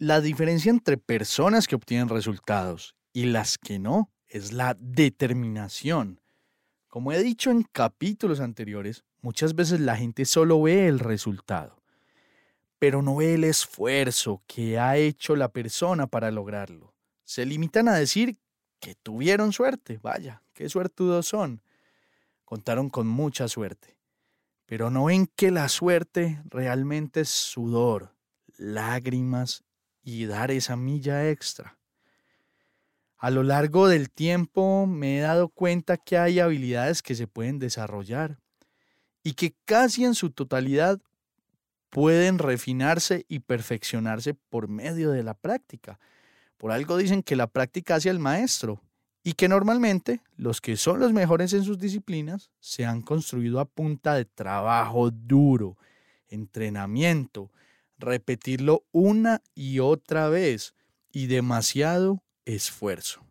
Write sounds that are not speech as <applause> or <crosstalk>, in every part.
La diferencia entre personas que obtienen resultados y las que no es la determinación. Como he dicho en capítulos anteriores, muchas veces la gente solo ve el resultado, pero no ve el esfuerzo que ha hecho la persona para lograrlo. Se limitan a decir que tuvieron suerte, vaya, qué suertudos son. Contaron con mucha suerte, pero no ven que la suerte realmente es sudor, lágrimas y dar esa milla extra. A lo largo del tiempo me he dado cuenta que hay habilidades que se pueden desarrollar y que casi en su totalidad pueden refinarse y perfeccionarse por medio de la práctica. Por algo dicen que la práctica hace al maestro y que normalmente los que son los mejores en sus disciplinas se han construido a punta de trabajo duro, entrenamiento, repetirlo una y otra vez y demasiado esfuerzo.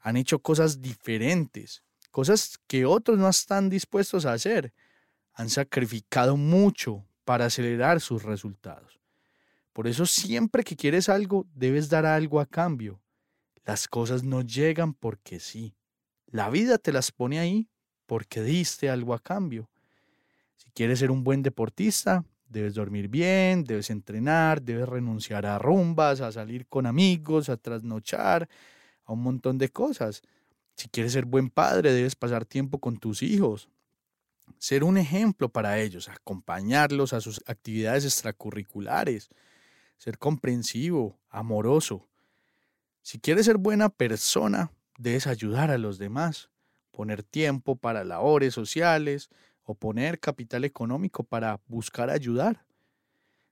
Han hecho cosas diferentes, cosas que otros no están dispuestos a hacer. Han sacrificado mucho para acelerar sus resultados. Por eso siempre que quieres algo, debes dar algo a cambio. Las cosas no llegan porque sí. La vida te las pone ahí porque diste algo a cambio. Si quieres ser un buen deportista, Debes dormir bien, debes entrenar, debes renunciar a rumbas, a salir con amigos, a trasnochar, a un montón de cosas. Si quieres ser buen padre, debes pasar tiempo con tus hijos, ser un ejemplo para ellos, acompañarlos a sus actividades extracurriculares, ser comprensivo, amoroso. Si quieres ser buena persona, debes ayudar a los demás, poner tiempo para labores sociales, o poner capital económico para buscar ayudar.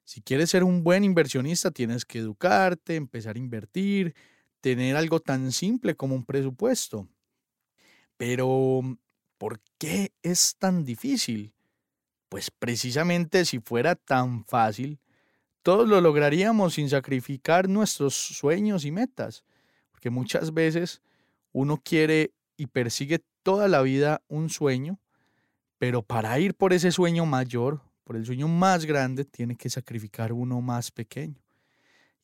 Si quieres ser un buen inversionista, tienes que educarte, empezar a invertir, tener algo tan simple como un presupuesto. Pero, ¿por qué es tan difícil? Pues precisamente si fuera tan fácil, todos lo lograríamos sin sacrificar nuestros sueños y metas. Porque muchas veces uno quiere y persigue toda la vida un sueño pero para ir por ese sueño mayor, por el sueño más grande, tiene que sacrificar uno más pequeño.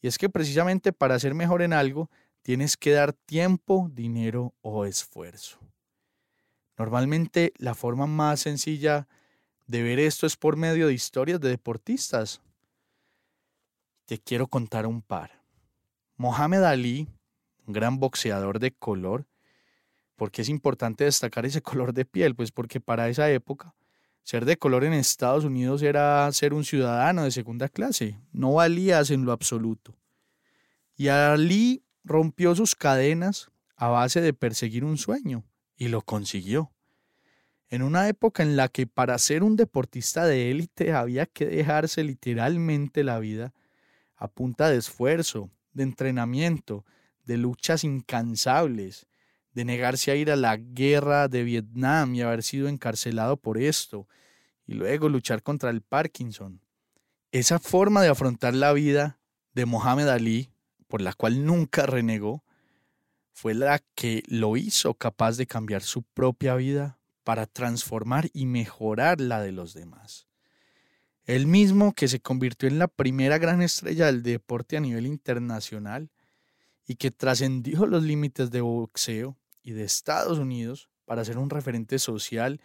Y es que precisamente para ser mejor en algo, tienes que dar tiempo, dinero o esfuerzo. Normalmente la forma más sencilla de ver esto es por medio de historias de deportistas. Te quiero contar un par. Mohamed Ali, un gran boxeador de color, ¿Por qué es importante destacar ese <laughs> color de piel? Pues porque para esa época ser de color en Estados Unidos era ser un ciudadano de segunda clase, no valías en lo absoluto. Y Ali rompió sus cadenas a base de perseguir un sueño y lo consiguió. En una época en la que para ser un deportista de élite había que dejarse literalmente la vida a punta de esfuerzo, de entrenamiento, de luchas incansables, de negarse a ir a la guerra de Vietnam y haber sido encarcelado por esto, y luego luchar contra el Parkinson. Esa forma de afrontar la vida de Mohamed Ali, por la cual nunca renegó, fue la que lo hizo capaz de cambiar su propia vida para transformar y mejorar la de los demás. El mismo que se convirtió en la primera gran estrella del deporte a nivel internacional y que trascendió los límites de boxeo y de Estados Unidos para ser un referente social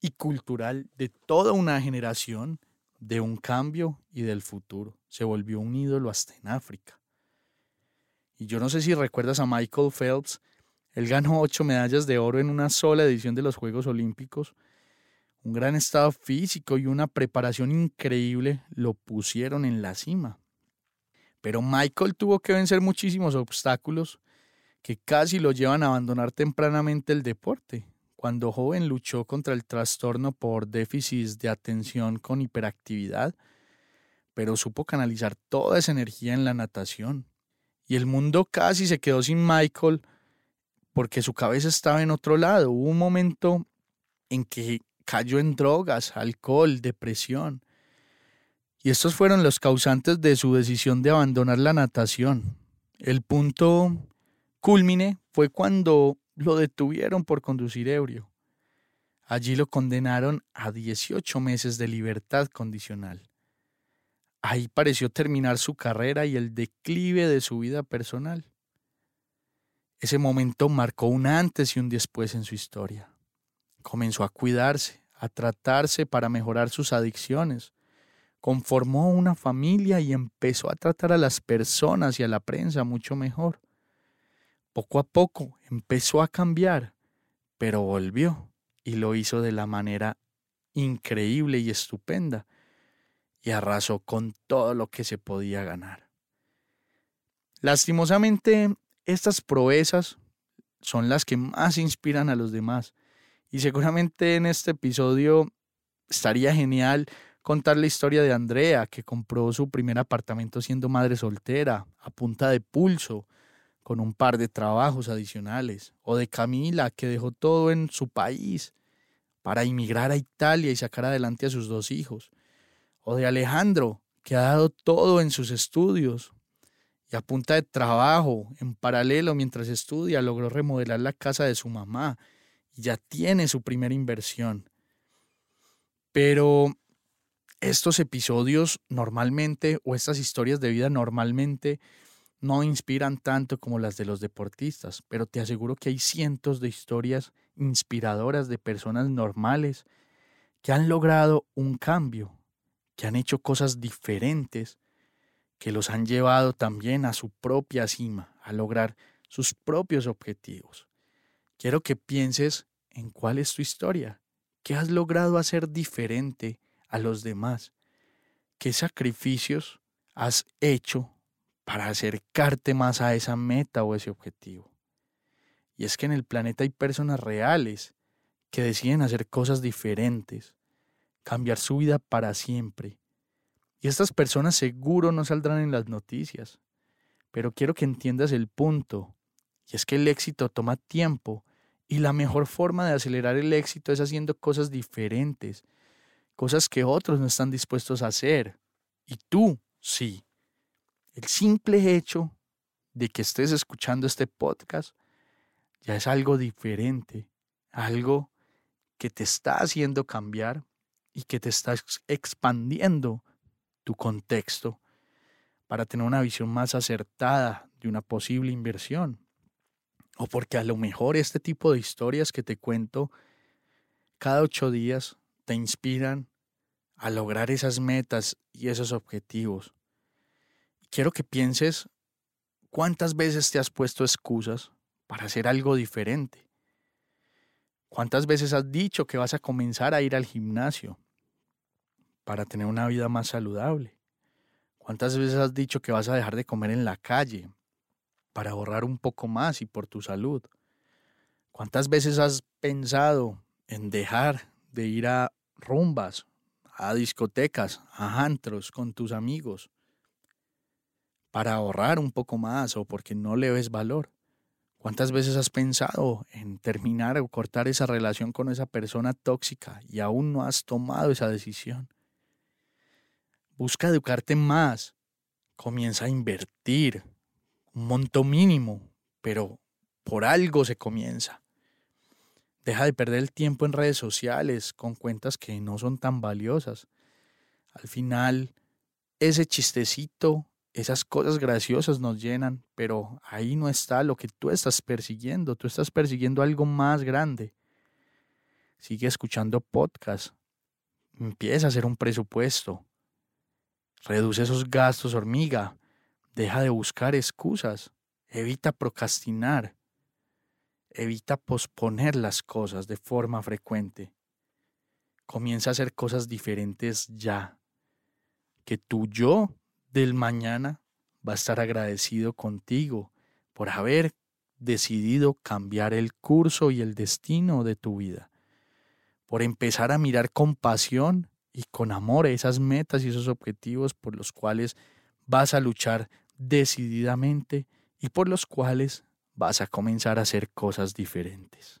y cultural de toda una generación, de un cambio y del futuro. Se volvió un ídolo hasta en África. Y yo no sé si recuerdas a Michael Phelps, él ganó ocho medallas de oro en una sola edición de los Juegos Olímpicos. Un gran estado físico y una preparación increíble lo pusieron en la cima. Pero Michael tuvo que vencer muchísimos obstáculos que casi lo llevan a abandonar tempranamente el deporte. Cuando joven luchó contra el trastorno por déficit de atención con hiperactividad, pero supo canalizar toda esa energía en la natación. Y el mundo casi se quedó sin Michael porque su cabeza estaba en otro lado. Hubo un momento en que cayó en drogas, alcohol, depresión. Y estos fueron los causantes de su decisión de abandonar la natación. El punto culmine fue cuando lo detuvieron por conducir ebrio. Allí lo condenaron a 18 meses de libertad condicional. Ahí pareció terminar su carrera y el declive de su vida personal. Ese momento marcó un antes y un después en su historia. Comenzó a cuidarse, a tratarse para mejorar sus adicciones. Conformó una familia y empezó a tratar a las personas y a la prensa mucho mejor. Poco a poco empezó a cambiar, pero volvió y lo hizo de la manera increíble y estupenda y arrasó con todo lo que se podía ganar. Lastimosamente, estas proezas son las que más inspiran a los demás y seguramente en este episodio estaría genial contar la historia de Andrea, que compró su primer apartamento siendo madre soltera, a punta de pulso, con un par de trabajos adicionales, o de Camila, que dejó todo en su país para emigrar a Italia y sacar adelante a sus dos hijos, o de Alejandro, que ha dado todo en sus estudios y a punta de trabajo, en paralelo mientras estudia, logró remodelar la casa de su mamá y ya tiene su primera inversión. Pero estos episodios normalmente, o estas historias de vida normalmente, no inspiran tanto como las de los deportistas, pero te aseguro que hay cientos de historias inspiradoras de personas normales que han logrado un cambio que han hecho cosas diferentes, que los han llevado también a su propia cima, a lograr sus propios objetivos. Quiero que pienses en cuál es tu historia, qué has logrado hacer diferente a los demás, qué sacrificios has hecho para acercarte más a esa meta o ese objetivo. Y es que en el planeta hay personas reales que deciden hacer cosas diferentes, cambiar su vida para siempre. Y estas personas seguro no saldrán en las noticias. Pero quiero que entiendas el punto. Y es que el éxito toma tiempo. Y la mejor forma de acelerar el éxito es haciendo cosas diferentes. Cosas que otros no están dispuestos a hacer. Y tú, sí. El simple hecho de que estés escuchando este podcast ya es algo diferente. Algo que te está haciendo cambiar y que te estás expandiendo tu contexto para tener una visión más acertada de una posible inversión. O porque a lo mejor este tipo de historias que te cuento cada ocho días te inspiran a lograr esas metas y esos objetivos. Quiero que pienses cuántas veces te has puesto excusas para hacer algo diferente. ¿Cuántas veces has dicho que vas a comenzar a ir al gimnasio? para tener una vida más saludable? ¿Cuántas veces has dicho que vas a dejar de comer en la calle para ahorrar un poco más y por tu salud? ¿Cuántas veces has pensado en dejar de ir a rumbas, a discotecas, a antros con tus amigos para ahorrar un poco más o porque no le ves valor? ¿Cuántas veces has pensado en terminar o cortar esa relación con esa persona tóxica y aún no has tomado esa decisión? Busca educarte más. Comienza a invertir. Un monto mínimo, pero por algo se comienza. Deja de perder el tiempo en redes sociales con cuentas que no son tan valiosas. Al final, ese chistecito, esas cosas graciosas nos llenan, pero ahí no está lo que tú estás persiguiendo. Tú estás persiguiendo algo más grande. sigue escuchando podcast, empieza a hacer un presupuesto, reduce esos gastos hormiga, deja de buscar excusas, evita procrastinar, evita posponer las cosas de forma frecuente. Comienza a hacer cosas diferentes ya, que tu yo del mañana va a estar agradecido contigo por haber decidido cambiar el curso y el destino de tu vida, por empezar a mirar con pasión y con amor esas metas y esos objetivos por los cuales vas a luchar decididamente y por los cuales vas a comenzar a hacer cosas diferentes.